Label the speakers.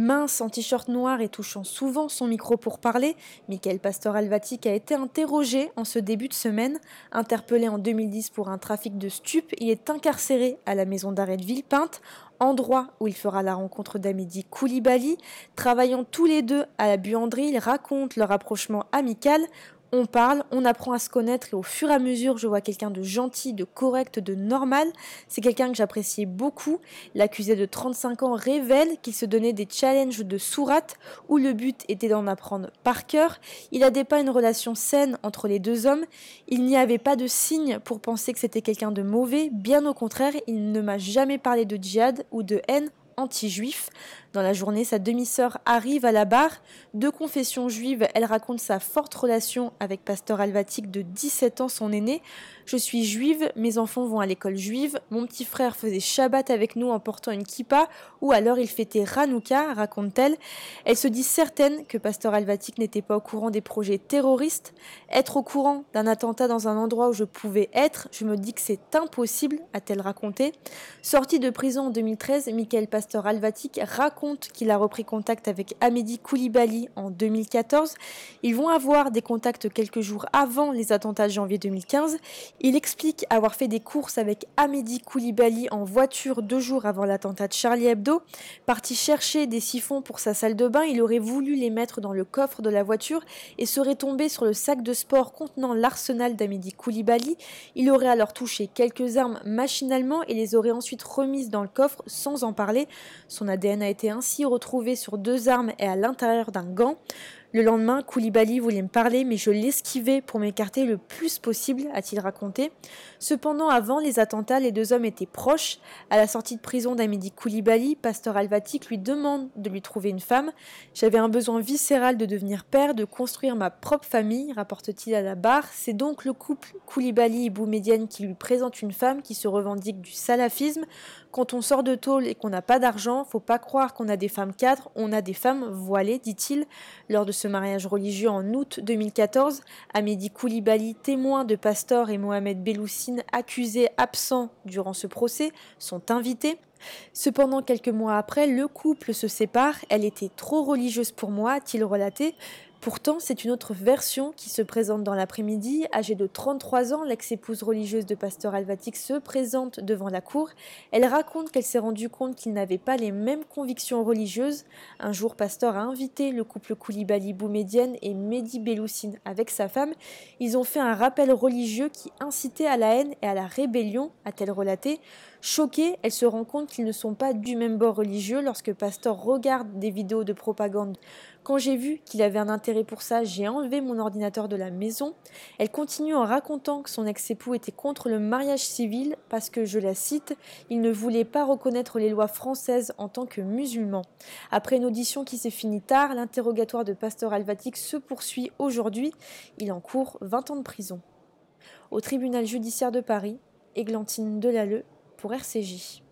Speaker 1: Mince, en t-shirt noir et touchant souvent son micro pour parler, Michael Pastor Alvatic a été interrogé en ce début de semaine. Interpellé en 2010 pour un trafic de stupes, il est incarcéré à la maison d'arrêt de Villepinte, endroit où il fera la rencontre d'Amédi Koulibaly. Travaillant tous les deux à la buanderie, ils racontent leur rapprochement amical on parle, on apprend à se connaître et au fur et à mesure, je vois quelqu'un de gentil, de correct, de normal. C'est quelqu'un que j'appréciais beaucoup. L'accusé de 35 ans révèle qu'il se donnait des challenges de sourate où le but était d'en apprendre par cœur. Il a dépeint une relation saine entre les deux hommes. Il n'y avait pas de signe pour penser que c'était quelqu'un de mauvais. Bien au contraire, il ne m'a jamais parlé de djihad ou de haine anti-juif. Dans la journée, sa demi-sœur arrive à la barre. De confession juive, elle raconte sa forte relation avec Pasteur Alvatique de 17 ans, son aîné. Je suis juive, mes enfants vont à l'école juive, mon petit frère faisait Shabbat avec nous en portant une kippa, ou alors il fêtait Ranouka, raconte-t-elle. Elle se dit certaine que Pasteur Alvatique n'était pas au courant des projets terroristes. Être au courant d'un attentat dans un endroit où je pouvais être, je me dis que c'est impossible, a-t-elle raconté. Sortie de prison en 2013, Michael Pasteur Alvatique raconte qu'il a repris contact avec Amédi Koulibaly en 2014. Ils vont avoir des contacts quelques jours avant les attentats de janvier 2015. Il explique avoir fait des courses avec Amédi Koulibaly en voiture deux jours avant l'attentat de Charlie Hebdo. Parti chercher des siphons pour sa salle de bain, il aurait voulu les mettre dans le coffre de la voiture et serait tombé sur le sac de sport contenant l'arsenal d'Amédi Koulibaly. Il aurait alors touché quelques armes machinalement et les aurait ensuite remises dans le coffre sans en parler. Son ADN a été ainsi retrouvé sur deux armes et à l'intérieur d'un gant. Le lendemain, Koulibaly voulait me parler, mais je l'esquivais pour m'écarter le plus possible, a-t-il raconté. Cependant, avant les attentats, les deux hommes étaient proches. À la sortie de prison d'Amédi Koulibaly, Pasteur Alvatic lui demande de lui trouver une femme. J'avais un besoin viscéral de devenir père, de construire ma propre famille, rapporte-t-il à la barre. C'est donc le couple Koulibaly et qui lui présente une femme qui se revendique du salafisme. Quand on sort de tôle et qu'on n'a pas d'argent, faut pas croire qu'on a des femmes cadres, on a des femmes voilées, dit-il. Lors de ce mariage religieux en août 2014, Amédi Koulibaly, témoin de Pastor et Mohamed Belloussine, accusés absents durant ce procès, sont invités. Cependant, quelques mois après, le couple se sépare. Elle était trop religieuse pour moi, a-t-il relaté. Pourtant, c'est une autre version qui se présente dans l'après-midi. Âgée de 33 ans, l'ex-épouse religieuse de Pasteur Alvatic se présente devant la cour. Elle raconte qu'elle s'est rendue compte qu'ils n'avaient pas les mêmes convictions religieuses. Un jour, Pasteur a invité le couple Koulibaly Boumedienne et Mehdi Belloussine avec sa femme. Ils ont fait un rappel religieux qui incitait à la haine et à la rébellion, a-t-elle relaté. Choquée, elle se rend compte qu'ils ne sont pas du même bord religieux lorsque Pasteur regarde des vidéos de propagande. Quand j'ai vu qu'il avait un intérêt pour ça, j'ai enlevé mon ordinateur de la maison. Elle continue en racontant que son ex-époux était contre le mariage civil parce que, je la cite, il ne voulait pas reconnaître les lois françaises en tant que musulman. Après une audition qui s'est finie tard, l'interrogatoire de Pasteur Alvatic se poursuit aujourd'hui. Il encourt 20 ans de prison. Au tribunal judiciaire de Paris, Églantine Delalleux pour RCJ.